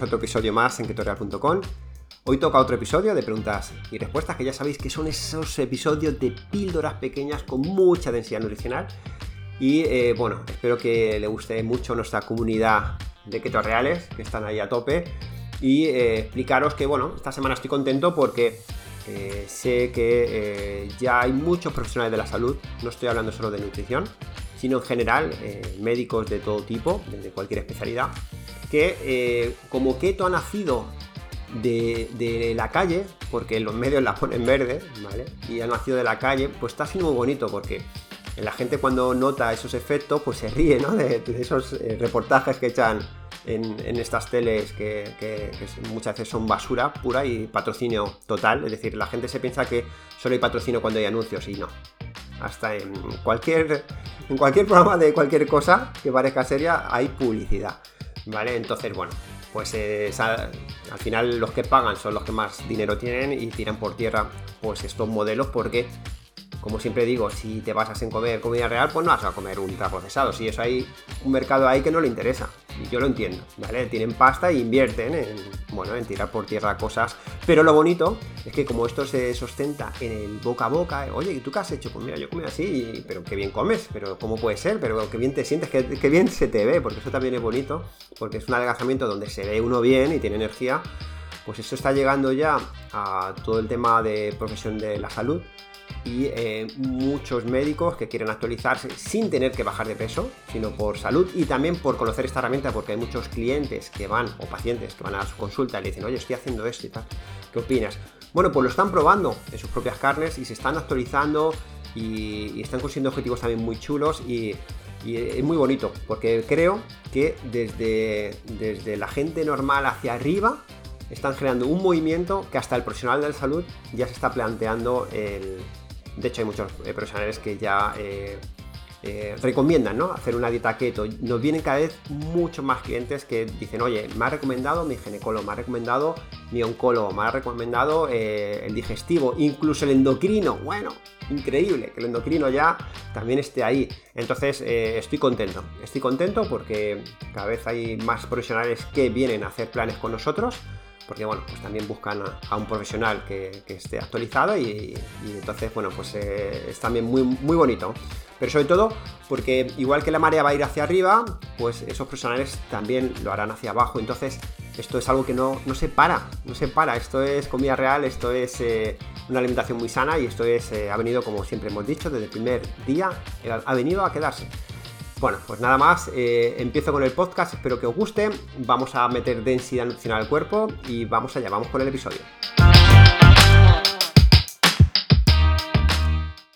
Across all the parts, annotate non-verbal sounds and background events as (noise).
A otro episodio más en ketorial.com. Hoy toca otro episodio de preguntas y respuestas que ya sabéis que son esos episodios de píldoras pequeñas con mucha densidad nutricional. Y eh, bueno, espero que le guste mucho nuestra comunidad de keto reales que están ahí a tope. Y eh, explicaros que bueno, esta semana estoy contento porque eh, sé que ya hay muchos profesionales de la salud, no estoy hablando solo de nutrición, en general médicos de todo tipo, de cualquier especialidad, que como keto ha nacido de, la calle, porque los medios la ponen verde, ¿vale? Y ha nacido de la calle, pues está siendo muy bonito porque la gente cuando nota esos efectos, pues se ríe, ¿no? De, esos eh, reportajes que echan en, estas teles que, muchas veces son basura pura y patrocinio total. Es decir, la gente se piensa que solo hay patrocinio cuando hay anuncios y no. Hasta en cualquier, en cualquier programa de cualquier cosa que parezca seria hay publicidad. ¿Vale? Entonces, bueno, pues eh, al final los que pagan son los que más dinero tienen y tiran por tierra pues estos modelos porque como siempre digo, si te basas en comer comida real, pues no vas a comer ultraprocesado. Si eso hay un mercado ahí que no le interesa. Y yo lo entiendo, ¿vale? Tienen pasta e invierten en, bueno, en tirar por tierra cosas. Pero lo bonito es que como esto se sustenta en el boca a boca, oye, ¿y tú qué has hecho? Pues mira, yo comí así, pero qué bien comes, pero ¿cómo puede ser? Pero qué bien te sientes, qué, qué bien se te ve, porque eso también es bonito, porque es un adelgazamiento donde se ve uno bien y tiene energía. Pues eso está llegando ya a todo el tema de profesión de la salud y eh, muchos médicos que quieren actualizarse sin tener que bajar de peso, sino por salud y también por conocer esta herramienta, porque hay muchos clientes que van o pacientes que van a su consulta y le dicen, oye, estoy haciendo esto y tal, ¿qué opinas? Bueno, pues lo están probando en sus propias carnes y se están actualizando y, están consiguiendo objetivos también muy chulos y, es muy bonito, porque creo que desde, desde la gente normal hacia arriba están generando un movimiento que hasta el profesional de la salud ya se está planteando el de hecho, hay muchos eh, profesionales que ya eh, eh, recomiendan ¿no? hacer una dieta keto. Nos vienen cada vez muchos más clientes que dicen, oye, me ha recomendado mi ginecólogo, me ha recomendado mi oncólogo, me ha recomendado el digestivo, incluso el endocrino. Bueno, increíble que el endocrino ya también esté ahí. Entonces, estoy contento. Estoy contento porque cada vez hay más profesionales que vienen a hacer planes con nosotros porque bueno, pues también buscan a, un profesional que, esté actualizado y, entonces, bueno, pues eh, es también muy, muy bonito. Pero sobre todo porque igual que la marea va a ir hacia arriba, pues esos profesionales también lo harán hacia abajo. Entonces, esto es algo que no, se para, no se para. Esto es comida real, esto es eh, una alimentación muy sana y esto es, eh, ha venido, como siempre hemos dicho, desde el primer día, ha venido a quedarse. Bueno, pues nada más, eh, empiezo con el podcast, espero que os guste, vamos a meter densidad nutricional al cuerpo y vamos allá, vamos con el episodio.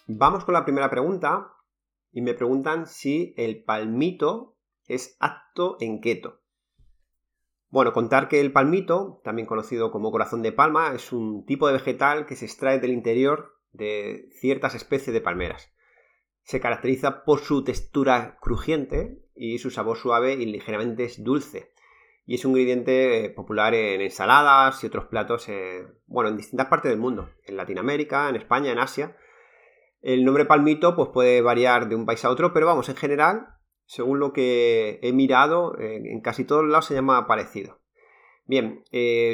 Vamos con la primera pregunta y me preguntan si el palmito es apto en keto. Bueno, contar que el palmito, también conocido como corazón de palma, es un tipo de vegetal que se extrae del interior de ciertas especies de palmeras se caracteriza por su textura crujiente y su sabor suave y ligeramente dulce. Y es un ingrediente eh, popular en ensaladas y otros platos, eh, bueno, en distintas partes del mundo, en Latinoamérica, en España, en Asia. El nombre palmito pues, puede variar de un país a otro, pero vamos, en general, según lo que he mirado, eh, en casi todos lados se llama parecido. Bien,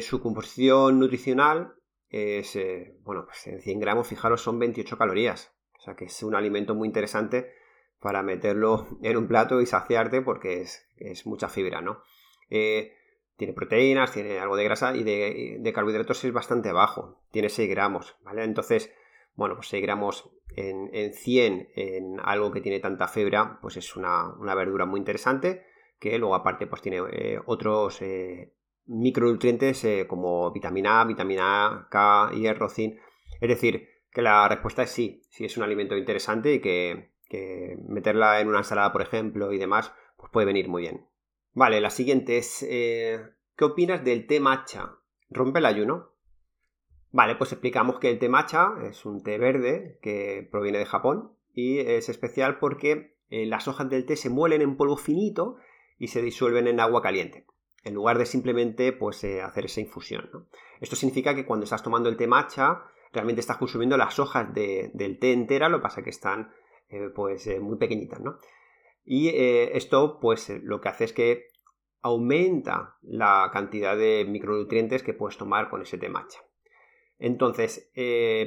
su composición nutricional es, bueno, pues en 100 gramos, fijaros, son 28 calorías. O sea que es un alimento muy interesante para meterlo (laughs) en un plato y saciarte porque es, mucha fibra, ¿no? Eh, tiene proteínas, tiene algo de grasa y de, carbohidratos es bastante bajo. Tiene 6 gramos, ¿vale? Entonces, bueno, pues 6 gramos en, 100 en algo que tiene tanta fibra, pues es una, verdura muy interesante que luego aparte pues tiene eh, otros eh, micronutrientes como vitamina A, vitamina K, hierro, zinc. Es decir, que la respuesta es sí, sí es un alimento interesante y que, meterla en una ensalada, por ejemplo, y demás, pues puede venir muy bien. Vale, la siguiente es, eh, ¿qué opinas del té matcha? ¿Rompe el ayuno? Vale, pues explicamos que el té matcha es un té verde que proviene de Japón y es especial porque eh, las hojas del té se muelen en polvo finito y se disuelven en agua caliente en lugar de simplemente pues, eh, hacer esa infusión. Esto significa que cuando estás tomando el té matcha realmente estás consumiendo las hojas del té entera, lo que pasa que están eh, pues eh, muy pequeñitas, ¿no? Y eh, esto pues lo que hace es que aumenta la cantidad de micronutrientes que puedes tomar con ese té matcha. Entonces,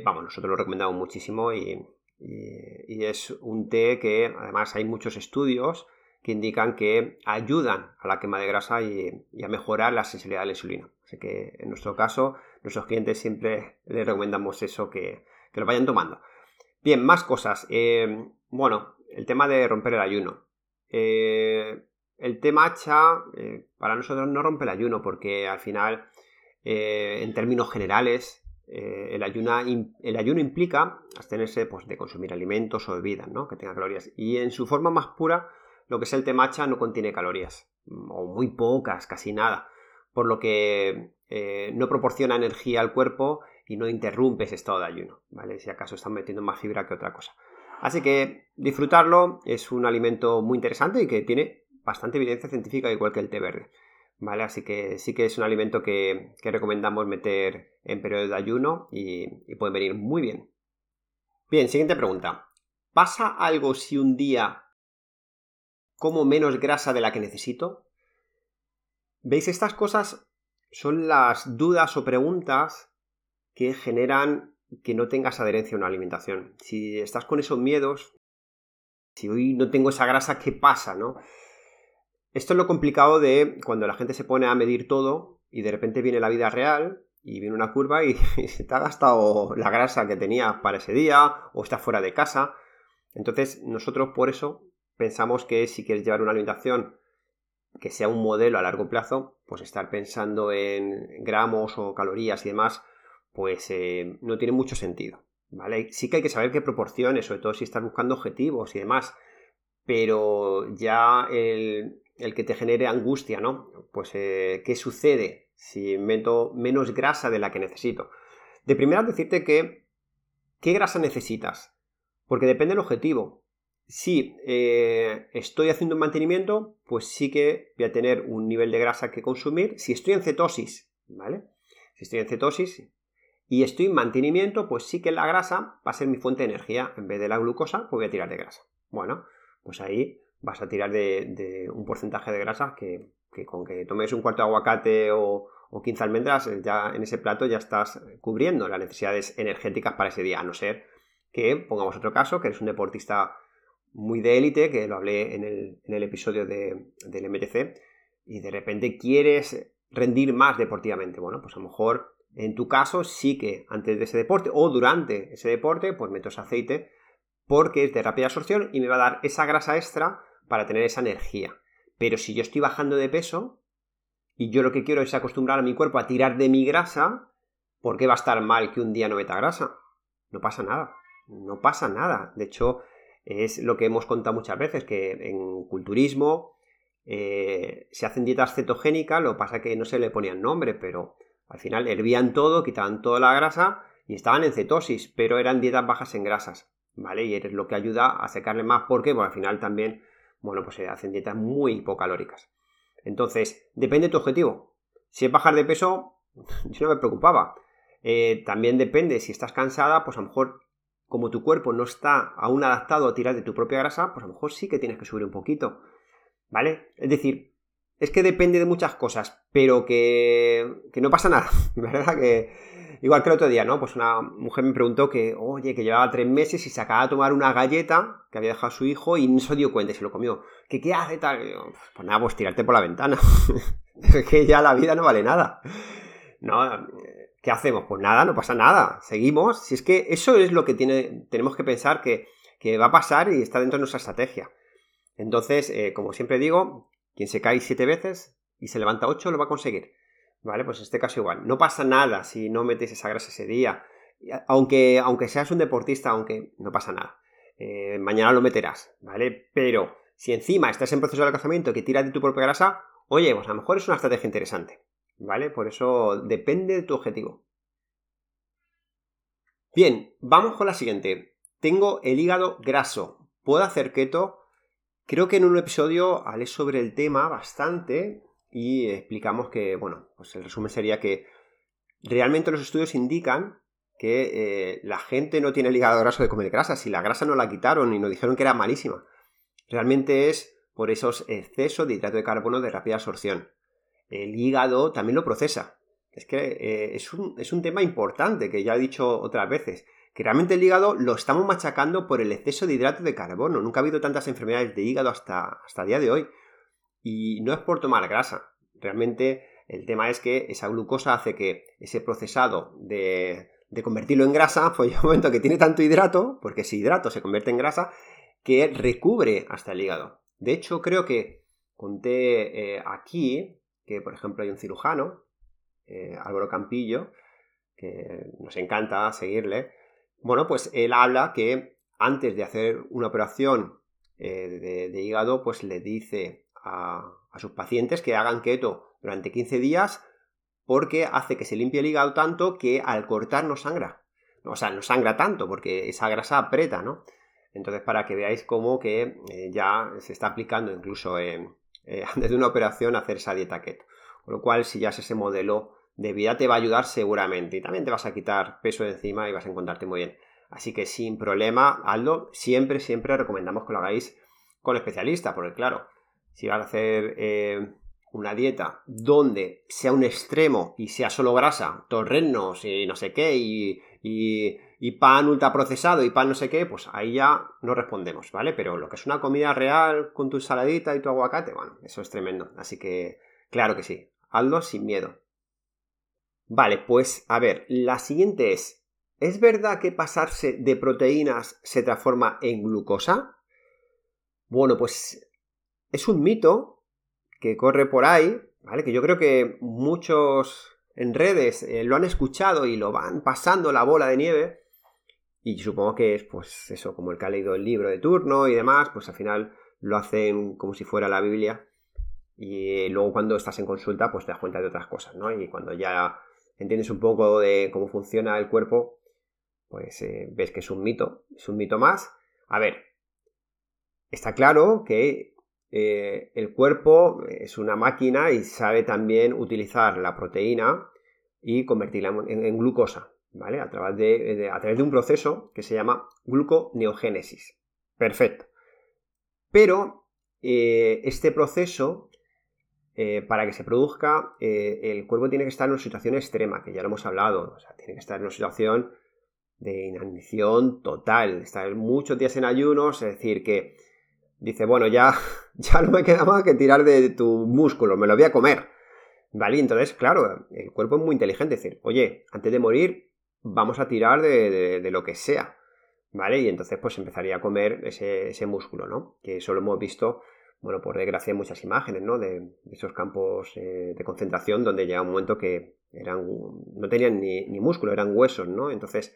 vamos, nosotros lo recomendamos muchísimo y, es un té que además hay muchos estudios que indican que ayudan a la quema de grasa y, a mejorar la sensibilidad a la insulina. Así que en nuestro caso, nuestros clientes siempre les recomendamos eso, que, lo vayan tomando. Bien, más cosas. Eh, bueno, el tema de romper el ayuno. Eh, el té matcha para nosotros no rompe el ayuno porque al final, en términos generales, eh, el, el, ayuno implica abstenerse pues, de consumir alimentos o bebidas ¿no? que tengan calorías. Y en su forma más pura, lo que es el té matcha no contiene calorías, mm, o muy pocas, casi nada, por lo que eh, no proporciona energía al cuerpo y no interrumpe ese estado de ayuno, ¿vale? Si acaso están metiendo más fibra que otra cosa. Así que disfrutarlo es un alimento muy interesante y que tiene bastante evidencia científica igual que el té verde. ¿vale? Así que sí que es un alimento que, recomendamos meter en periodo de ayuno y, y puede venir muy bien. Bien, siguiente pregunta. ¿Pasa algo si un día como menos grasa de la que necesito? ¿Veis? Estas cosas son las dudas o preguntas que generan que no tengas adherencia a una alimentación. Si estás con esos miedos, si hoy no tengo esa grasa, ¿qué pasa? ¿no? Esto es lo complicado de cuando la gente se pone a medir todo y de repente viene la vida real y viene una curva y, (laughs) se te ha gastado la grasa que tenía para ese día o está fuera de casa. Entonces nosotros por eso pensamos que si quieres llevar una alimentación que sea un modelo a largo plazo, pues estar pensando en gramos o calorías y demás, pues eh, no tiene mucho sentido. ¿vale? Sí que hay que saber qué proporciones, sobre todo si estás buscando objetivos y demás, pero ya el, que te genere angustia, ¿no? Pues, eh, ¿qué sucede si meto menos grasa de la que necesito? De primera, decirte que, ¿qué grasa necesitas? Porque depende del objetivo. Si eh, estoy haciendo un mantenimiento, pues sí que voy a tener un nivel de grasa que consumir. Si estoy en cetosis, ¿vale? Si estoy en cetosis y estoy en mantenimiento, pues sí que la grasa va a ser mi fuente de energía. En vez de la glucosa, pues voy a tirar de grasa. Bueno, pues ahí vas a tirar de, un porcentaje de grasa que, con que tomes un cuarto de aguacate o, 15 almendras, eh, ya en ese plato ya estás cubriendo las necesidades energéticas para ese día, a no ser que pongamos otro caso, que eres un deportista muy de élite, que lo hablé en el, episodio del MTC, y de repente quieres rendir más deportivamente. Bueno, pues a lo mejor en tu caso sí que antes de ese deporte o durante ese deporte, pues metes aceite porque es de rápida absorción y me va a dar esa grasa extra para tener esa energía. Pero si yo estoy bajando de peso y yo lo que quiero es acostumbrar a mi cuerpo a tirar de mi grasa, ¿por qué va a estar mal que un día no meta grasa? No pasa nada, no pasa nada. De hecho, es lo que hemos contado muchas veces, que en culturismo eh, se hacen dietas cetogénicas, lo que pasa que no se le ponían nombre, pero al final hervían todo, quitaban toda la grasa y estaban en cetosis, pero eran dietas bajas en grasas, ¿vale? Y es lo que ayuda a secarle más porque, bueno, al final también bueno, pues se hacen dietas muy hipocalóricas. Entonces, depende de tu objetivo. Si es bajar de peso, (laughs) yo no me preocupaba. Eh, también depende, si estás cansada, pues a lo mejor, como tu cuerpo no está aún adaptado a tirar de tu propia grasa, pues a lo mejor sí que tienes que subir un poquito. ¿Vale? Es decir, es que depende de muchas cosas, pero que, que no pasa nada, (laughs) ¿verdad? Que, Igual que el otro día, ¿no? Pues una mujer me preguntó que, oye, que llevaba tres meses y se acaba de tomar una galleta que había dejado su hijo y no se dio cuenta y se lo comió. ¿Qué, qué hace tal? pues nada, pues tirarte por la ventana. (laughs) es que ya la vida no vale nada. No, ¿qué hacemos? Pues nada, no pasa nada. Seguimos. Si es que eso es lo que tiene, tenemos que pensar que, va a pasar y está dentro de nuestra estrategia. Entonces, eh, como siempre digo, quien se cae siete veces y se levanta ocho lo va a conseguir. ¿Vale? Pues en este caso igual. No pasa nada si no metes esa grasa ese día. Aunque, aunque seas un deportista, aunque no pasa nada. Eh, mañana lo meterás, ¿vale? Pero si encima estás en proceso de alcanzamiento que tiras de tu propia grasa, oye, pues a lo mejor es una estrategia interesante, ¿vale? Por eso depende de tu objetivo. Bien, vamos con la siguiente. Tengo el hígado graso. ¿Puedo hacer keto? Creo que en un episodio hablé sobre el tema bastante y explicamos que, bueno, pues el resumen sería que realmente los estudios indican que eh, la gente no tiene el hígado graso de comer grasa, si la grasa no la quitaron y nos dijeron que era malísima. Realmente es por esos excesos de hidrato de carbono de rápida absorción. El hígado también lo procesa. Es que eh, es, un, es un tema importante que ya he dicho otras veces que realmente el hígado lo estamos machacando por el exceso de hidrato de carbono. Nunca ha habido tantas enfermedades de hígado hasta, hasta el día de hoy. Y no es por tomar grasa. Realmente el tema es que esa glucosa hace que ese procesado de, convertirlo en grasa, (laughs) pues llega un momento que tiene tanto hidrato, porque ese hidrato se convierte en grasa, que recubre hasta el hígado. De hecho, creo que conté eh, aquí que, por ejemplo, hay un cirujano, eh, Álvaro Campillo, que nos encanta seguirle, bueno, pues él habla que antes de hacer una operación eh, de, hígado, pues le dice a, sus pacientes que hagan keto durante 15 días porque hace que se limpie el hígado tanto que al cortar no sangra. O sea, no sangra tanto porque esa grasa aprieta, ¿no? Entonces, para que veáis cómo que eh, ya se está aplicando incluso eh, (laughs) antes de una operación hacer esa dieta keto. Con lo cual, si ya es ese modelo de vida te va a ayudar seguramente y también te vas a quitar peso de encima y vas a encontrarte muy bien. Así que sin problema, Aldo, siempre, siempre recomendamos que lo hagáis con especialista, porque claro, si vas a hacer eh, una dieta donde sea un extremo y sea solo grasa, torrenos y no sé qué, y, y, y pan ultraprocesado y pan no sé qué, pues ahí ya no respondemos, ¿vale? Pero lo que es una comida real con tu ensaladita y tu aguacate, bueno, eso es tremendo. Así que, claro que sí, Aldo sin miedo. Vale, pues a ver, la siguiente es, ¿es verdad que pasarse de proteínas se transforma en glucosa? Bueno, pues es un mito que corre por ahí, ¿vale? Que yo creo que muchos en redes eh, lo han escuchado y lo van pasando la bola de nieve. Y supongo que es, pues, eso, como el que ha leído el libro de turno y demás, pues al final lo hacen como si fuera la Biblia. Y luego cuando estás en consulta, pues te das cuenta de otras cosas, ¿no? Y cuando ya entiendes un poco de cómo funciona el cuerpo, pues eh, ves que es un mito, es un mito más. A ver, está claro que eh, el cuerpo es una máquina y sabe también utilizar la proteína y convertirla en, glucosa, ¿vale? A través de, a través de un proceso que se llama gluconeogénesis. Perfecto. Pero eh, este proceso eh, para que se produzca, eh, el cuerpo tiene que estar en una situación extrema, que ya lo hemos hablado, tiene que estar en una situación de inanición total, estar muchos días en ayunos, es decir, que dice, bueno, ya, (laughs) ya no me queda más que tirar de tu músculo, me lo voy a comer. ¿Vale? Entonces, claro, el cuerpo es muy inteligente, es decir, oye, antes de morir, vamos a tirar de, lo que sea. ¿Vale? Y entonces, pues empezaría a comer ese, ese músculo, ¿no? Que eso lo hemos visto bueno, por desgracia muchas imágenes, ¿no? De, esos campos eh, de concentración donde llega un momento que eran, no tenían ni, músculo, eran huesos, ¿no? Entonces,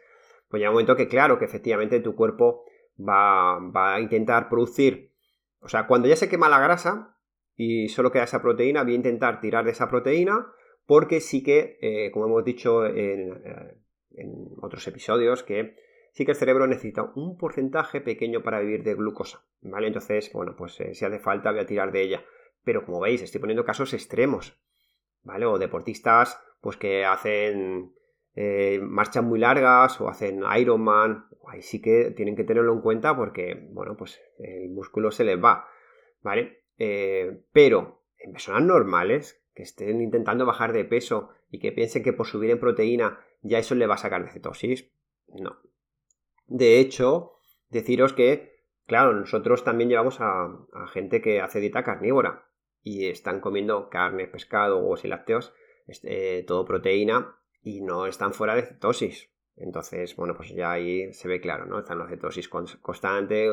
pues llega un momento que claro, que efectivamente tu cuerpo va, a intentar producir, o sea, cuando ya se quema la grasa y solo queda esa proteína, voy a intentar tirar de esa proteína porque sí que, eh, como hemos dicho en, eh, en otros episodios, que sí que el cerebro necesita un porcentaje pequeño para vivir de glucosa, ¿vale? Entonces, bueno, pues eh, si hace falta voy a tirar de ella. Pero como veis, estoy poniendo casos extremos, ¿vale? O deportistas, pues que hacen eh, marchas muy largas o hacen Ironman, ahí sí que tienen que tenerlo en cuenta porque, bueno, pues el músculo se les va, ¿vale? Eh, pero en personas normales que estén intentando bajar de peso y que piensen que por subir en proteína ya eso le va a sacar de cetosis, no, de hecho, deciros que, claro, nosotros también llevamos a, gente que hace dieta carnívora y están comiendo carne, pescado, huevos y lácteos, este, todo proteína y no están fuera de cetosis. Entonces, bueno, pues ya ahí se ve claro, ¿no? Están la cetosis constante,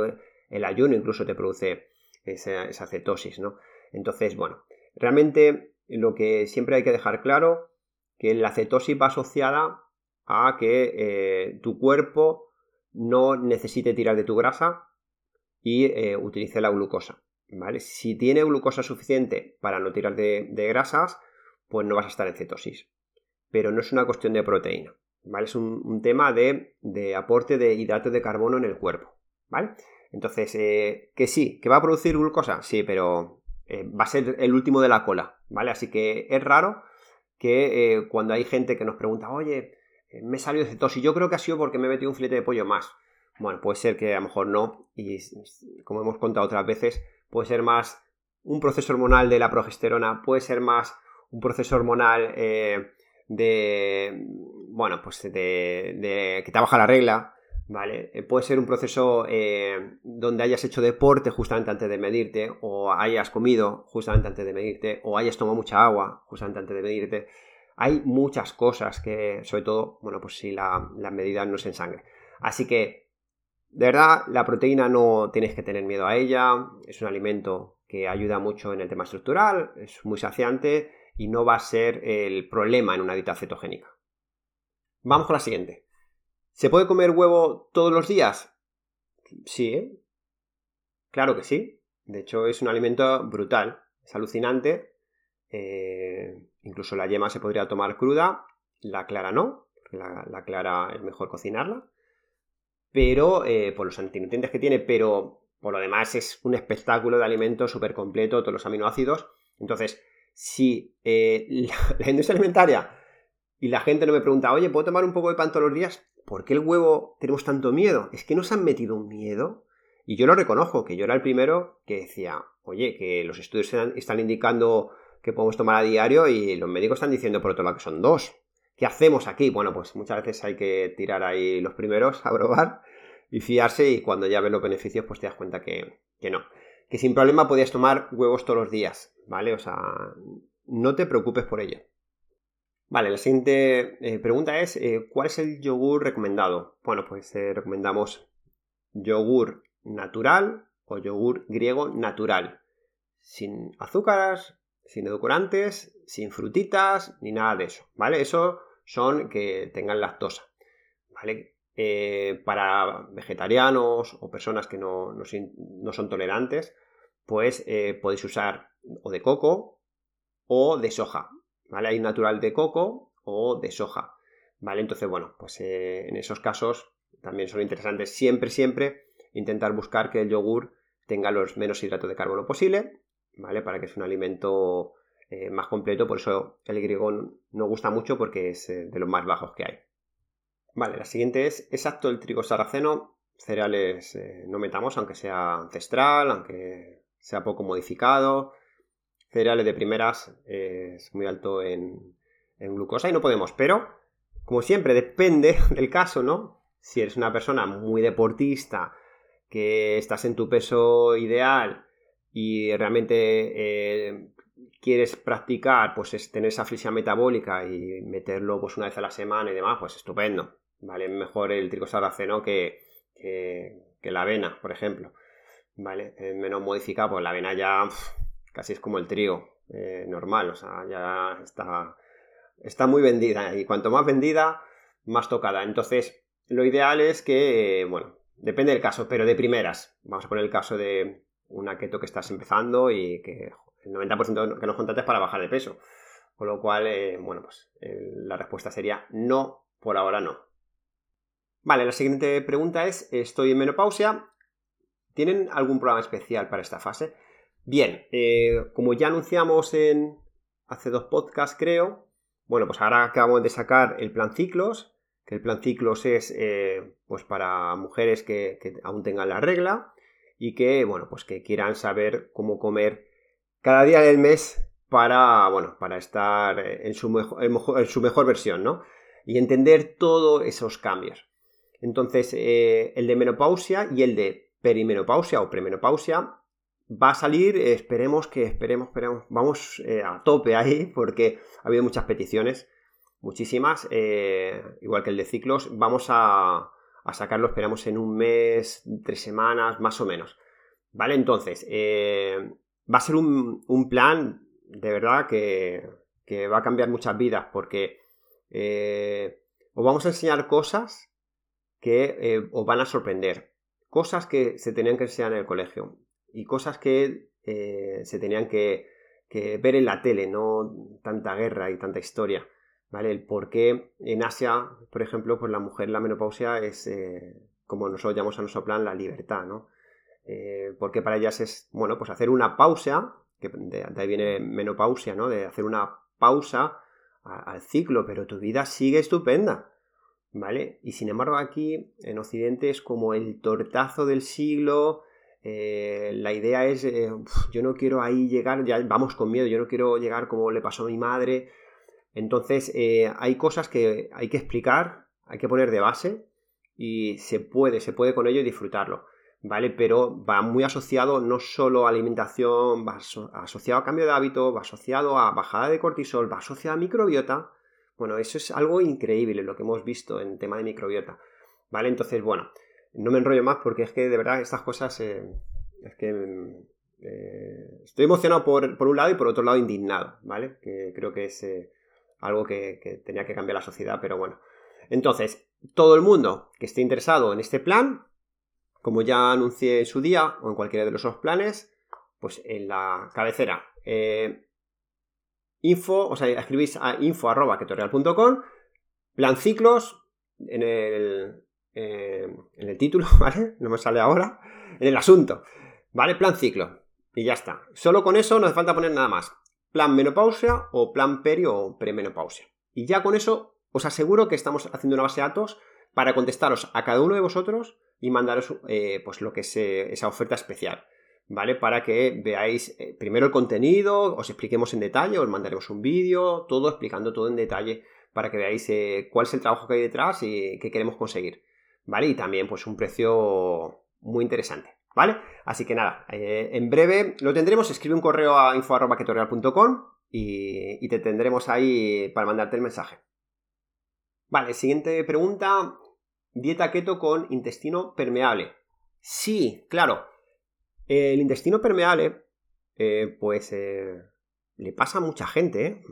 el ayuno incluso te produce esa, cetosis, ¿no? Entonces, bueno, realmente lo que siempre hay que dejar claro, que la cetosis va asociada a que eh, tu cuerpo no necesite tirar de tu grasa y eh, utilice la glucosa. ¿vale? Si tiene glucosa suficiente para no tirar de, grasas, pues no vas a estar en cetosis. Pero no es una cuestión de proteína. ¿vale? Es un, tema de, aporte de hidratos de carbono en el cuerpo. ¿vale? Entonces, eh, que sí, que va a producir glucosa, sí, pero va a ser el último de la cola. ¿vale? Así que es raro que cuando hay gente que nos pregunta, oye, eh, me salió de cetosis. Yo creo que ha sido porque me he metido un filete de pollo más. Bueno, puede ser que a lo mejor no. Y como hemos contado otras veces, puede ser más un proceso hormonal de la progesterona, puede ser más un proceso hormonal eh, de, bueno, pues de, que te baja la regla, ¿vale? Eh, puede ser un proceso eh, donde hayas hecho deporte justamente antes de medirte, o hayas comido justamente antes de medirte, o hayas tomado mucha agua justamente antes de medirte. Hay muchas cosas que, sobre todo, bueno, pues si la, la medida no es en sangre. Así que, de verdad, la proteína no tienes que tener miedo a ella, es un alimento que ayuda mucho en el tema estructural, es muy saciante y no va a ser el problema en una dieta cetogénica. Vamos con la siguiente. ¿Se puede comer huevo todos los días? Sí, ¿eh? Claro que sí. De hecho, es un alimento brutal, es alucinante. Eh, incluso la yema se podría tomar cruda, la clara no, porque la, clara es mejor cocinarla. Pero eh, por los antinutrientes que tiene, pero por lo demás es un espectáculo de alimento súper completo, todos los aminoácidos. Entonces, si eh, (laughs) la, industria alimentaria y la gente no me pregunta, oye, ¿puedo tomar un poco de pan todos los días? ¿Por qué el huevo tenemos tanto miedo? Es que nos han metido un miedo. Y yo lo reconozco, que yo era el primero que decía, oye, que los estudios están indicando que podemos tomar a diario y los médicos están diciendo por otro lado que son dos. ¿Qué hacemos aquí? Bueno, pues muchas veces hay que tirar ahí los primeros a probar y fiarse y cuando ya ves los beneficios pues te das cuenta que, que no. Que sin problema podías tomar huevos todos los días. ¿vale? O sea, no te preocupes por ello. Vale, la siguiente eh, pregunta es, eh, ¿cuál es el yogur recomendado? Bueno, pues eh, recomendamos yogur natural o yogur griego natural, sin azúcares, sin edulcorantes, sin frutitas, ni nada de eso, ¿vale? Eso son que tengan lactosa, ¿vale? para vegetarianos o personas que no, no son tolerantes, pues podéis usar o de coco o de soja, ¿vale? Hay natural de coco o de soja, ¿vale? Entonces, bueno, pues eh, en esos casos también son interesantes siempre, siempre intentar buscar que el yogur tenga los menos hidratos de carbono posible, ¿vale? Para que sea un alimento eh, más completo, por eso el griego no gusta mucho porque es eh, de los más bajos que hay. Vale, la siguiente es, exacto el trigo sarraceno? Cereales no metamos, aunque sea ancestral, aunque sea poco modificado, cereales de primeras es muy alto en, glucosa y no podemos, pero como siempre depende (laughs) del caso, ¿no? Si eres una persona muy deportista, que estás en tu peso ideal y realmente eh, quieres practicar, pues es tener esa flexión metabólica y meterlo pues una vez a la semana y demás, pues estupendo. ¿Vale? Mejor el trigo sarraceno que, que, la avena, por ejemplo. ¿Vale? menos modificado, pues la avena ya casi es como el trigo eh, normal, o sea, ya está, está muy vendida y cuanto más vendida, más tocada. Entonces, lo ideal es que, bueno, depende del caso, pero de primeras. Vamos a poner el caso de una keto que estás empezando y que el 90% que nos contrates para bajar de peso. Con lo cual, eh, bueno, pues la respuesta sería no, por ahora no. Vale, la siguiente pregunta es, estoy en menopausia, ¿tienen algún programa especial para esta fase? Bien, eh, como ya anunciamos en hace dos podcasts, creo, bueno, pues ahora acabamos de sacar el plan ciclos, que el plan ciclos es eh, pues para mujeres que, aún tengan la regla y que, bueno, pues que quieran saber cómo comer cada día del mes para, bueno, para estar en su mejor, versión, ¿no? Y entender todos esos cambios. Entonces, eh, el de menopausia y el de perimenopausia o premenopausia va a salir, esperemos que, esperemos, esperemos, vamos eh, a tope ahí (laughs) porque ha habido muchas peticiones, muchísimas, eh, igual que el de ciclos, vamos a, sacarlo, esperamos en un mes, tres semanas, más o menos. ¿Vale? Entonces, eh, va a ser un, plan de verdad que, que, va a cambiar muchas vidas porque os vamos a enseñar cosas que os van a sorprender, cosas que se tenían que enseñar en el colegio y cosas que eh, se tenían que, ver en la tele, no tanta guerra y tanta historia. ¿Vale? El por qué en Asia, por ejemplo, pues la mujer la menopausia es, eh, como nosotros llamamos a nuestro plan, la libertad, ¿no? Eh, porque para ellas es, bueno, pues hacer una pausa, que de, ahí viene menopausia, ¿no? De hacer una pausa al ciclo, pero tu vida sigue estupenda, ¿vale? Y sin embargo aquí en Occidente es como el tortazo del siglo, eh, la idea es, eh, yo no quiero ahí llegar, ya vamos con miedo, yo no quiero llegar como le pasó a mi madre. Entonces, eh, hay cosas que hay que explicar, hay que poner de base y se puede, se puede con ello disfrutarlo, ¿vale? Pero va muy asociado no solo a alimentación, va asociado a cambio de hábito, va asociado a bajada de cortisol, va asociado a microbiota. Bueno, eso es algo increíble lo que hemos visto en tema de microbiota, ¿vale? Entonces, bueno, no me enrollo más porque es que de verdad estas cosas eh, es que eh, estoy emocionado por, un lado y por otro lado indignado, ¿vale? Que creo que es eh, algo que, tenía que cambiar la sociedad, pero bueno. Entonces, todo el mundo que esté interesado en este plan, como ya anuncié en su día o en cualquiera de los dos planes, pues en la cabecera info, o sea, escribís a info plan ciclos, en el, eh, en el título, (laughs) ¿vale? No me sale ahora. En el asunto, ¿vale? Plan ciclo. Y ya está. Solo con eso no hace falta poner nada más. Plan menopausia o plan perio o premenopausia. Y ya con eso os aseguro que estamos haciendo una base de datos para contestaros a cada uno de vosotros y mandaros eh, pues lo que es eh, esa oferta especial. ¿Vale? Para que veáis primero el contenido, os expliquemos en detalle, os mandaremos un vídeo, todo explicando todo en detalle para que veáis cuál es el trabajo que hay detrás y qué queremos conseguir. ¿Vale? Y también pues un precio muy interesante, ¿vale? Así que nada, eh, en breve lo tendremos, escribe un correo a info.ketorial.com y, y te tendremos ahí para mandarte el mensaje. Vale, siguiente pregunta, dieta keto con intestino permeable. Sí, claro, el intestino permeable, eh, pues eh, le pasa a mucha gente,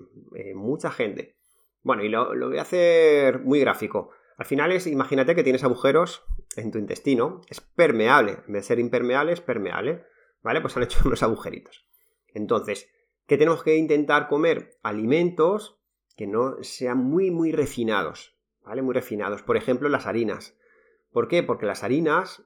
mucha gente. Bueno, y lo, voy a hacer muy gráfico. Al final es, imagínate que tienes agujeros en tu intestino, es permeable, en vez de ser impermeable es permeable, ¿vale? Pues han hecho (laughs) unos agujeritos. Entonces, ¿qué tenemos que intentar comer? Alimentos que no sean muy, muy refinados, ¿vale? Muy refinados. Por ejemplo, las harinas. ¿Por qué? Porque las harinas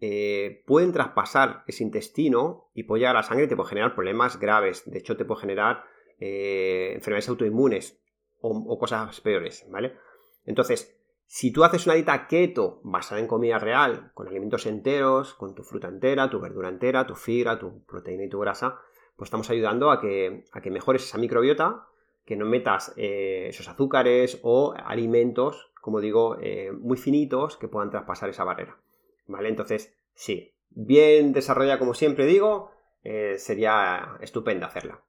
eh, pueden traspasar ese intestino y puede llegar a la sangre y te puede generar problemas graves. De hecho, te puede generar eh, enfermedades autoinmunes o, o, cosas peores, ¿vale? Entonces, si tú haces una dieta keto basada en comida real, con alimentos enteros, con tu fruta entera, tu verdura entera, tu fibra, tu proteína y tu grasa, pues estamos ayudando a que, a que mejores esa microbiota, que no metas eh, esos azúcares o alimentos, como digo, eh, muy finitos que puedan traspasar esa barrera. ¿Vale? Entonces, sí, bien desarrollada como siempre digo, eh, sería estupenda hacerla.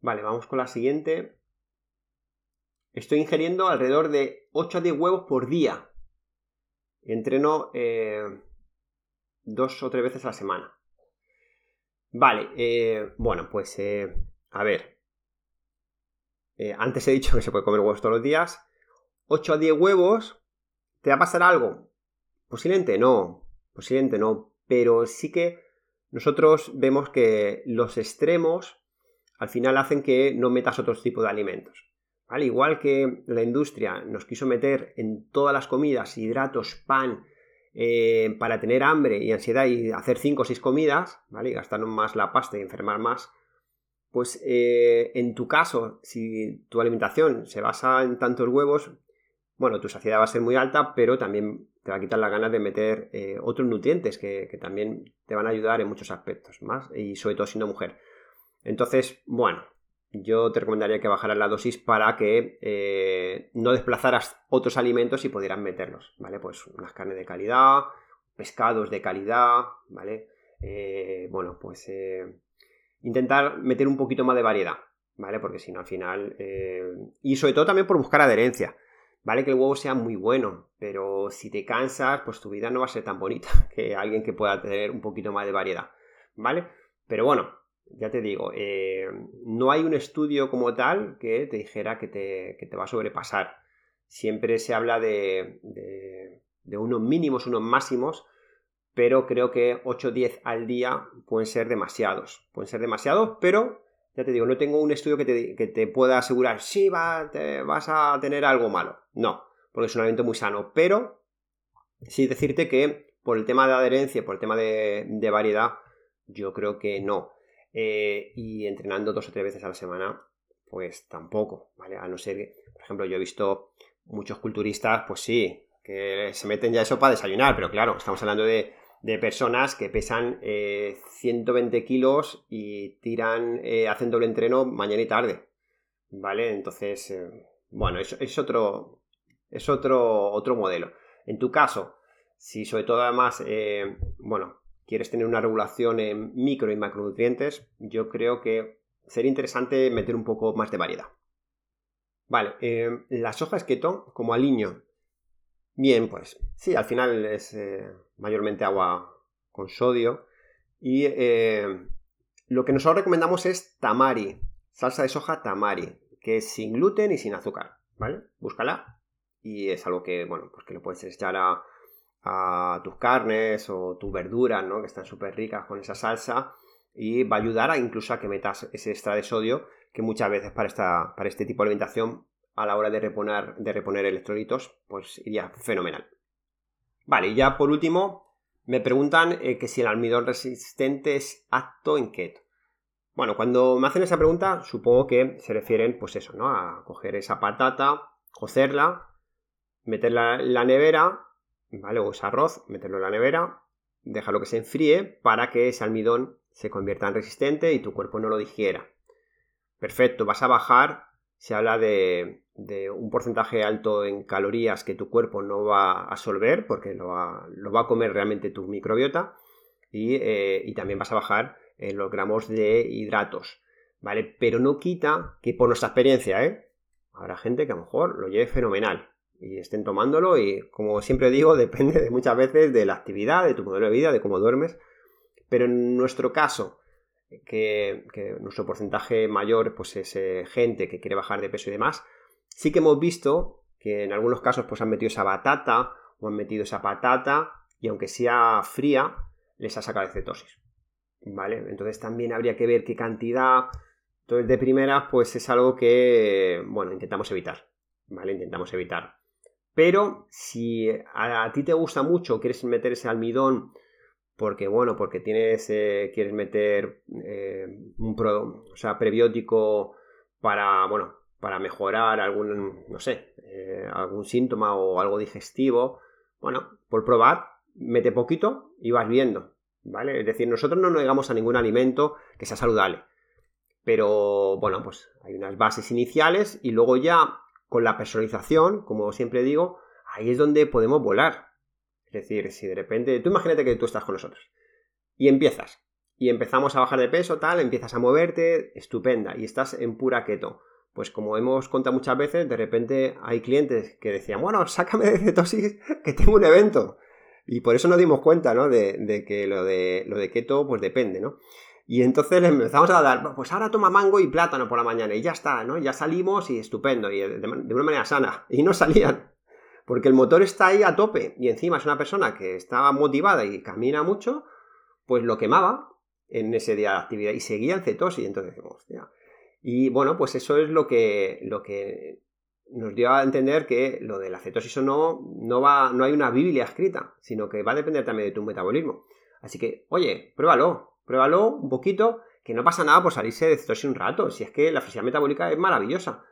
Vale, vamos con la siguiente. Estoy ingiriendo alrededor de 8 a 10 huevos por día. Entreno eh, dos o tres veces a la semana. Vale, eh, bueno, pues eh, a ver. antes he dicho que se puede comer huevos todos los días. 8 a 10 huevos. ¿Te va a pasar algo? Posiblemente no. Posiblemente no. Pero sí que nosotros vemos que los extremos al final hacen que no metas otros tipos de alimentos. Al igual que la industria nos quiso meter en todas las comidas hidratos, pan, eh, para tener hambre y ansiedad y hacer 5 o 6 comidas, ¿vale? Y más la pasta y enfermar más, pues eh, en tu caso, si tu alimentación se basa en tantos huevos, bueno, tu saciedad va a ser muy alta, pero también te va a quitar las ganas de meter eh, otros nutrientes que, que, también te van a ayudar en muchos aspectos más, y sobre todo siendo mujer. Entonces, bueno, yo te recomendaría que bajaras la dosis para que eh, no desplazaras otros alimentos y pudieran meterlos, ¿vale? Pues unas carnes de calidad, pescados de calidad, ¿vale? Eh, bueno, pues eh, intentar meter un poquito más de variedad, ¿vale? Porque si no, al final... y sobre todo también por buscar adherencia, ¿vale? Que el huevo sea muy bueno, pero si te cansas, pues tu vida no va a ser tan bonita (laughs) que alguien que pueda tener un poquito más de variedad, ¿vale? Pero bueno, ya te digo, eh, no hay un estudio como tal que te dijera que te, va a sobrepasar. Siempre se habla de, de, unos mínimos, unos máximos, pero creo que 8 o 10 al día pueden ser demasiados. Pueden ser demasiados, pero ya te digo, no tengo un estudio que te, pueda asegurar, sí, va, te, vas a tener algo malo. No, porque es un alimento muy sano, pero sí decirte que por el tema de adherencia, por el tema de, de variedad, yo creo que no. Eh, y entrenando dos o tres veces a la semana, pues tampoco, ¿vale? A no ser por ejemplo, yo he visto muchos culturistas, pues sí, que se meten ya eso para desayunar, pero claro, estamos hablando de, de personas que pesan 120 eh, kilos y tiran, eh, hacen doble entreno mañana y tarde. ¿Vale? Entonces, bueno, es, es, otro, es otro, otro modelo. En tu caso, si sobre todo además, bueno, quieres tener una regulación en micro y macronutrientes, yo creo que sería interesante meter un poco más de variedad. Vale, las hojas keto como aliño Bien, pues sí, al final es eh, mayormente agua con sodio. Y eh, lo que nosotros recomendamos es tamari, salsa de soja tamari, que es sin gluten y sin azúcar, ¿vale? Búscala. Y es algo que, bueno, pues que lo puedes echar a, tus carnes o tus verduras, ¿no? Que están súper ricas con esa salsa. Y va a ayudar a incluso a que metas ese extra de sodio que muchas veces para, esta, para este tipo de alimentación a la hora de reponer, de reponer electrolitos, pues iría fenomenal. Vale, y ya por último, me preguntan eh, que si el almidón resistente es apto en keto. Bueno, cuando me hacen esa pregunta, supongo que se refieren, pues eso, ¿no? A coger esa patata, cocerla, meterla en la nevera, ¿vale? O ese arroz, meterlo en la nevera, dejarlo que se enfríe para que ese almidón se convierta en resistente y tu cuerpo no lo digiera. Perfecto, vas a bajar, se habla de un porcentaje alto en calorías que tu cuerpo no va a absorber porque lo va, a comer realmente tu microbiota eh, y, también vas a bajar en los gramos de hidratos, ¿vale? Pero no quita que por nuestra experiencia, ¿eh? Habrá gente que a lo mejor lo lleve fenomenal y estén tomándolo y como siempre digo, (laughs) depende de muchas veces de la actividad, de tu modelo de vida, de cómo duermes, pero en nuestro caso, que, nuestro porcentaje mayor pues es eh, gente que quiere bajar de peso y demás, sí que hemos visto que en algunos casos pues han metido esa batata o han metido esa patata y aunque sea fría, les ha sacado de cetosis. ¿Vale? Entonces también habría que ver qué cantidad. Entonces, de primera, pues es algo que, bueno, intentamos evitar. ¿Vale? Intentamos evitar. Pero si a, ti te gusta mucho, quieres meter ese almidón porque, bueno, porque tienes, eh, quieres meter eh, un o sea, prebiótico para, bueno, para mejorar algún, no sé, eh, algún síntoma o algo digestivo, bueno, por probar, mete poquito y vas viendo, ¿vale? Es decir, nosotros no negamos a ningún alimento que sea saludable, pero bueno, pues hay unas bases iniciales y luego ya con la personalización, como siempre digo, ahí es donde podemos volar. Es decir, si de repente, tú imagínate que tú estás con nosotros y empiezas, y empezamos a bajar de peso, tal, empiezas a moverte, estupenda, y estás en pura keto pues como hemos contado muchas veces, de repente hay clientes que decían, bueno, sácame de cetosis (laughs) que tengo un evento. Y por eso nos dimos cuenta, ¿no? De, que lo de, lo de keto, pues depende, ¿no? Y entonces les empezamos a dar, pues ahora toma mango y plátano por la mañana y ya está, ¿no? Ya salimos y estupendo, y de, una manera sana. (laughs) Y no salían, porque el motor está ahí a tope y encima es una persona que estaba motivada y camina mucho, pues lo quemaba en ese día de actividad y seguía en cetosis. Entonces hostia, y bueno, pues eso es lo que, lo que nos dio a entender que lo de la cetosis o no, no, va, no hay una Biblia escrita, sino que va a depender también de tu metabolismo. Así que, oye, pruébalo, pruébalo un poquito, que no pasa nada por salirse de cetosis un rato, si es que la flexibilidad metabólica es maravillosa.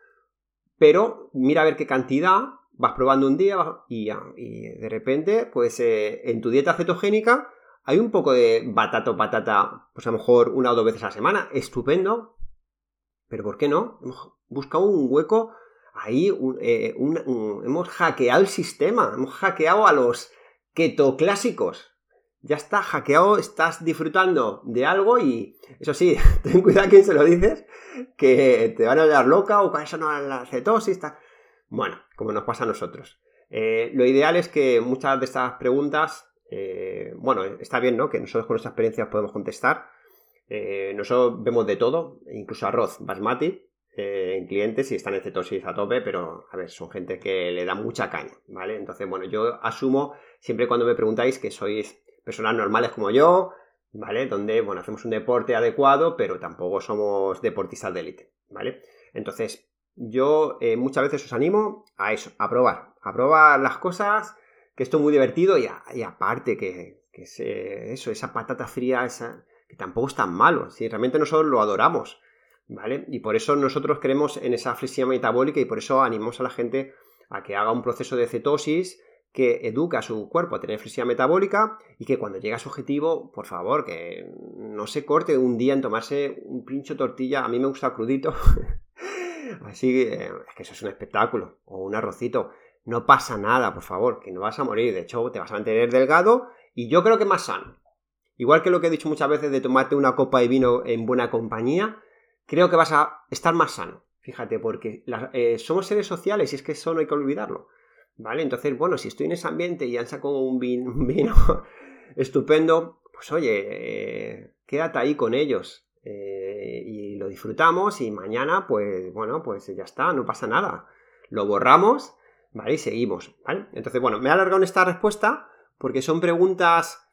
Pero mira a ver qué cantidad vas probando un día y, y de repente, pues eh, en tu dieta cetogénica hay un poco de batata o patata, pues a lo mejor una o dos veces a la semana, estupendo, pero ¿por qué no? Hemos buscado un hueco ahí, eh, hemos hackeado el sistema, hemos hackeado a los keto clásicos. Ya está hackeado, estás disfrutando de algo y eso sí, (laughs) ten cuidado a quien se lo dices, que te van a dar loca o para eso no la cetosis. Bueno, como nos pasa a nosotros. Eh, lo ideal es que muchas de estas preguntas, eh, bueno, está bien, ¿no? Que nosotros con nuestra experiencia podemos contestar, eh, nosotros vemos de todo, incluso arroz basmati en clientes y están en cetosis a tope, pero a ver, son gente que le da mucha caña, ¿vale? Entonces, bueno, yo asumo siempre cuando me preguntáis que sois personas normales como yo, ¿vale? Donde, bueno, hacemos un deporte adecuado, pero tampoco somos deportistas de élite, ¿vale? Entonces, yo eh, muchas veces os animo a eso, a probar, a probar las cosas, que esto es muy divertido y, aparte que, que eso, esa patata fría, esa, que tampoco es tan malo, si realmente nosotros lo adoramos, ¿vale? Y por eso nosotros creemos en esa flexibilidad metabólica y por eso animamos a la gente a que haga un proceso de cetosis que educa a su cuerpo a tener flexibilidad metabólica y que cuando llega a su objetivo, por favor, que no se corte un día en tomarse un pincho tortilla. A mí me gusta crudito. (laughs) Así es que eso es un espectáculo. O un arrocito. No pasa nada, por favor, que no vas a morir. De hecho, te vas a mantener delgado y yo creo que más sano. Igual que lo que he dicho muchas veces de tomarte una copa de vino en buena compañía, creo que vas a estar más sano. Fíjate, porque eh, somos seres sociales y es que eso no hay que olvidarlo. ¿Vale? Entonces, bueno, si estoy en ese ambiente y han sacado (laughs) un vino, estupendo, pues oye, eh, quédate ahí con ellos. Eh, y lo disfrutamos y mañana, pues bueno, pues ya está, no pasa nada. Lo borramos, ¿vale? Y seguimos, ¿vale? Entonces, bueno, me he alargado en esta respuesta porque son preguntas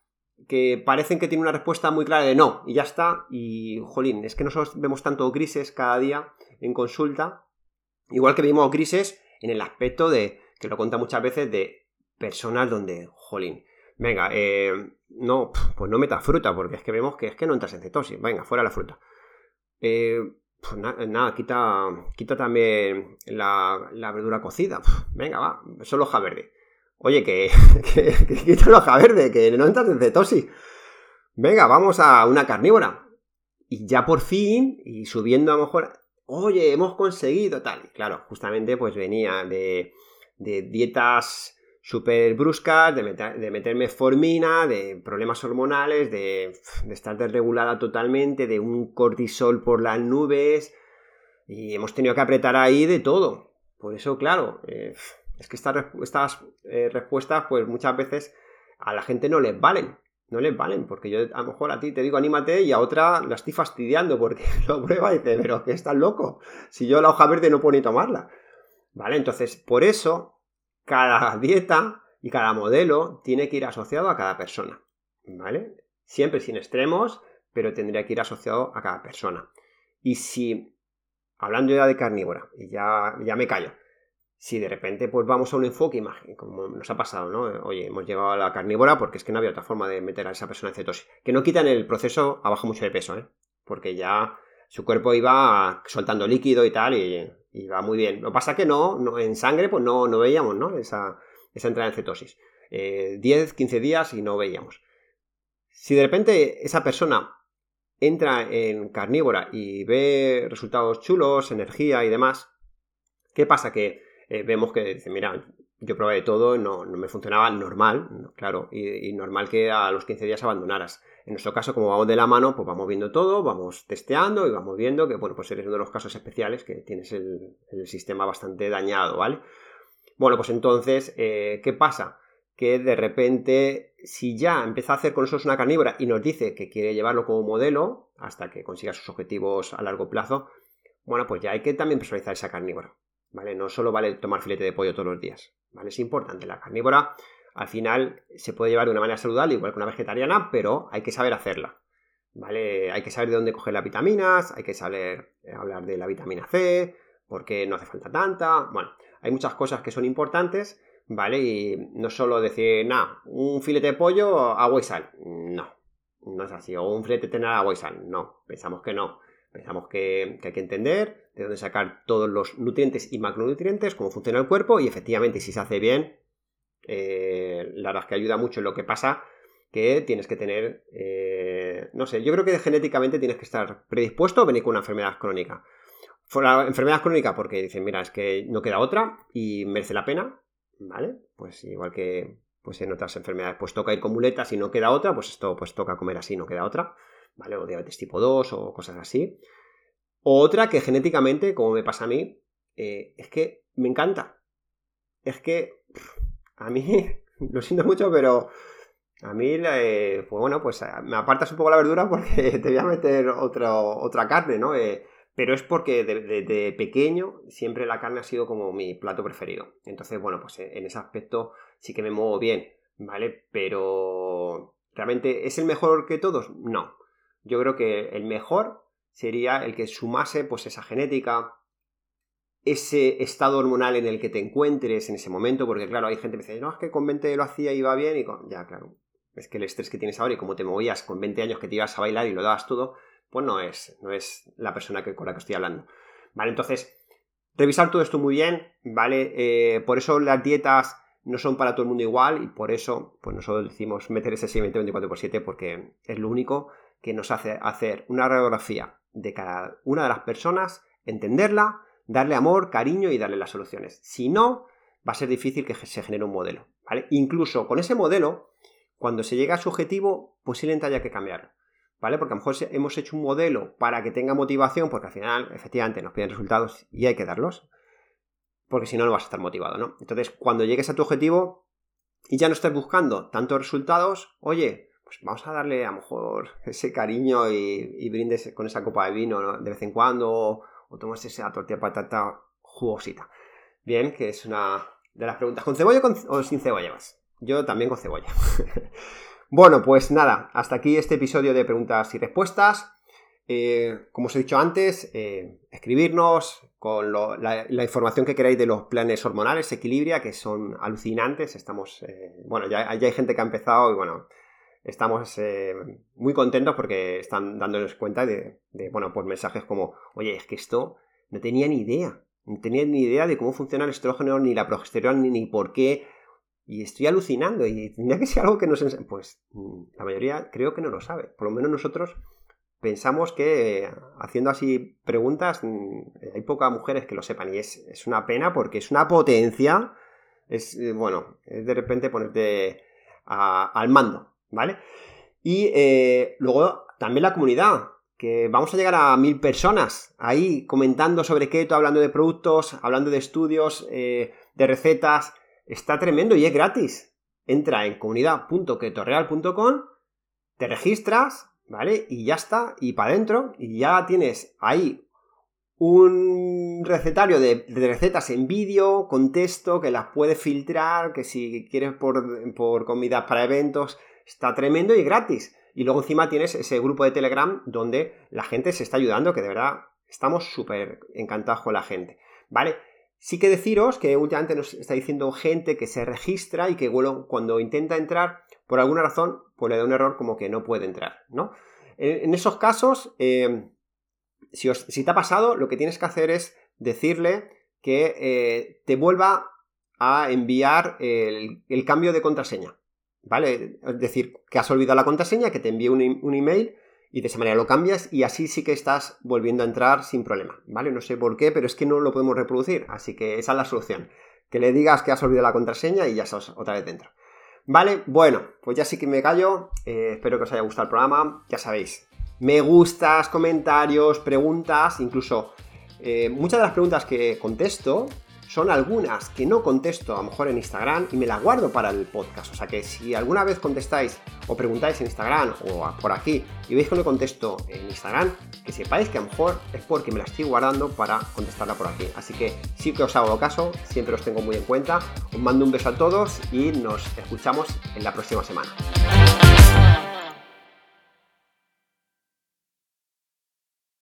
que parecen que tienen una respuesta muy clara de no, y ya está, y jolín, es que nosotros vemos tanto crisis cada día en consulta, igual que vimos crisis en el aspecto de, que lo cuenta muchas veces, de personas donde, jolín, venga, eh, no, pues no metas fruta, porque es que vemos que es que no entras en cetosis, venga, fuera la fruta. Eh, pues nada, quita, quita también la, verdura cocida, venga, va, solo hoja verde. Oye, (laughs) que, quita la hoja verde, que no entras en cetosis. Venga, vamos a una carnívora. Y ya por fin, y subiendo a lo mejor oye, hemos conseguido tal. claro, justamente pues venía de, dietas súper bruscas, de, de, meterme formina, de problemas hormonales, de, estar desregulada totalmente, de un cortisol por las nubes, y hemos tenido que apretar ahí de todo. Por eso, claro, eh, es que estas, estas eh, respuestas pues muchas veces a la gente no les valen no les valen, porque yo a lo mejor a ti te digo anímate y a otra la estoy fastidiando porque (laughs) lo prueba y dice, pero que estás loco, si yo la hoja verde no puedo ni tomarla. ¿Vale? Entonces, por eso, cada (laughs) dieta y cada modelo tiene que ir asociado a cada persona. ¿Vale? Siempre sin extremos, pero tendría que ir asociado a cada persona. Y si, hablando ya de carnívora, y ya, ya me callo, si de repente pues vamos a un enfoque imagen, como nos ha pasado, ¿no? Oye, hemos llegado a la carnívora porque es que no había otra forma de meter a esa persona en cetosis. Que no quitan el proceso abajo mucho de peso, ¿eh? Porque ya su cuerpo iba soltando líquido y tal, y, iba muy bien. Lo que pasa que no, no, en sangre pues no, no veíamos, ¿no? Esa, esa entrada en cetosis. 10, eh, 15 días y no veíamos. Si de repente esa persona entra en carnívora y ve resultados chulos, energía y demás, ¿qué pasa? Que eh, vemos que dice, mira, yo probé de todo, no, no me funcionaba normal, claro, y, normal que a los 15 días abandonaras. En nuestro caso, como vamos de la mano, pues vamos viendo todo, vamos testeando y vamos viendo que, bueno, pues eres uno de los casos especiales que tienes el, sistema bastante dañado, ¿vale? Bueno, pues entonces, eh, ¿qué pasa? Que de repente, si ya empieza a hacer con nosotros una carnívora y nos dice que quiere llevarlo como modelo hasta que consiga sus objetivos a largo plazo, bueno, pues ya hay que también personalizar esa carnívora. ¿vale? No solo vale tomar filete de pollo todos los días, ¿vale? Es importante. La carnívora, al final, se puede llevar de una manera saludable, igual que una vegetariana, pero hay que saber hacerla, ¿vale? Hay que saber de dónde coger las vitaminas, hay que saber eh, hablar de la vitamina C, porque no hace falta tanta, bueno, hay muchas cosas que son importantes, ¿vale? Y no solo decir, nada, un filete de pollo, agua y sal, no, no es así, o un filete de tener agua y sal, no, pensamos que no. Pensamos que, hay que entender de dónde sacar todos los nutrientes y macronutrientes, cómo funciona el cuerpo y efectivamente si se hace bien, eh, la verdad es que ayuda mucho en lo que pasa que tienes que tener, eh, no sé, yo creo que genéticamente tienes que estar predispuesto a venir con una enfermedad crónica. Enfermedad crónica porque dicen, mira, es que no queda otra y merece la pena, ¿vale? Pues igual que pues en otras enfermedades, pues toca ir con muletas y no queda otra, pues esto pues toca comer así, no queda otra. ¿vale? O diabetes tipo 2 o cosas así. otra que genéticamente, como me pasa a mí, eh, es que me encanta. Es que a mí, (laughs) lo siento mucho, pero a mí, eh, pues bueno, pues me apartas un poco la verdura porque (laughs) te voy a meter otra carne, ¿no? Eh, pero es porque desde pequeño siempre la carne ha sido como mi plato preferido. Entonces, bueno, pues en ese aspecto sí que me muevo bien, ¿vale? Pero, ¿realmente es el mejor que todos? No. Yo creo que el mejor sería el que sumase pues esa genética, ese estado hormonal en el que te encuentres en ese momento, porque claro, hay gente que me dice, no, es que con 20 lo hacía y iba bien, y con... ya, claro, es que el estrés que tienes ahora y como te movías con 20 años que te ibas a bailar y lo dabas todo, pues no es, no es la persona con la que estoy hablando. Vale, entonces, revisar todo esto muy bien, ¿vale? Eh, por eso las dietas no son para todo el mundo igual y por eso pues nosotros decimos meter ese seguimiento 24x7 porque es lo único que nos hace hacer una radiografía de cada una de las personas, entenderla, darle amor, cariño y darle las soluciones. Si no, va a ser difícil que se genere un modelo. Incluso con ese modelo, cuando se llega a su objetivo, posiblemente haya que cambiarlo. ¿Vale? Porque a lo mejor hemos hecho un modelo para que tenga motivación, porque al final, efectivamente, nos piden resultados y hay que darlos. Porque si no, no vas a estar motivado, ¿no? Entonces, cuando llegues a tu objetivo y ya no estés buscando tantos resultados, oye, pues vamos a darle a lo mejor ese cariño y, brindes con esa copa de vino de vez en cuando, o, tomas esa tortilla patata jugosita. Bien, que es una de las preguntas. ¿Con cebolla o sin cebolla más? Yo también con cebolla. (laughs) bueno, pues nada, hasta aquí este episodio de preguntas y respuestas. Eh, como os he dicho antes, eh, escribirnos con la, información que queráis de los planes hormonales, Equilibria, que son alucinantes. Estamos, eh, bueno, ya, hay gente que ha empezado y bueno, estamos muy contentos porque están dándonos cuenta de, bueno, pues mensajes como, oye, es que esto no tenía ni idea. No tenía ni idea de cómo funciona el estrógeno, ni la progesterona, ni, por qué. Y estoy alucinando. Y tendría que ser algo que nos. Pues mm, la mayoría creo que no lo sabe. Por lo menos nosotros pensamos que eh, haciendo así preguntas mm, hay pocas mujeres que lo sepan. Y es, una pena porque es una potencia. Es, eh, bueno, es de repente ponerte al mando, ¿vale? Y eh, luego también la comunidad que vamos a llegar a mil personas ahí comentando sobre keto, hablando de productos, hablando de estudios, eh, de recetas. Está tremendo y es gratis. Entra en comunidad.ketoreal.com, te registras, ¿vale? Y ya está, y para adentro, y ya tienes ahí un recetario de, recetas en vídeo, con texto, que las puedes filtrar, que si quieres por, por comidas para eventos, está tremendo y gratis. Y luego encima tienes ese grupo de Telegram donde la gente se está ayudando, que de verdad estamos súper encantados con la gente. ¿Vale? Sí que deciros que últimamente nos está diciendo gente que se registra y que cuando intenta entrar, por alguna razón, pues le da un error como que no puede entrar, ¿no? En, esos casos, eh, si, te ha pasado, lo que tienes que hacer es decirle que eh, te vuelva a enviar el cambio de contraseña. ¿Vale? Es decir, que has olvidado la contraseña, que te envíe un, email y de esa manera lo cambias y así sí que estás volviendo a entrar sin problema, ¿vale? No sé por qué, pero es que no lo podemos reproducir, así que esa es la solución. Que le digas que has olvidado la contraseña y ya estás otra vez dentro. Vale, bueno, pues ya sí que me callo. Eh, espero que os haya gustado el programa. Ya sabéis, me gustas, comentarios, preguntas, incluso eh, muchas de las preguntas que contesto son algunas que no contesto a lo mejor en Instagram y me las guardo para el podcast. O sea que si alguna vez contestáis o preguntáis en Instagram o por aquí y veis que no contesto en Instagram, que sepáis que a lo mejor es porque me la estoy guardando para contestarla por aquí. Así que sí que os hago caso, siempre os tengo muy en cuenta. Os mando un beso a todos y nos escuchamos en la próxima semana.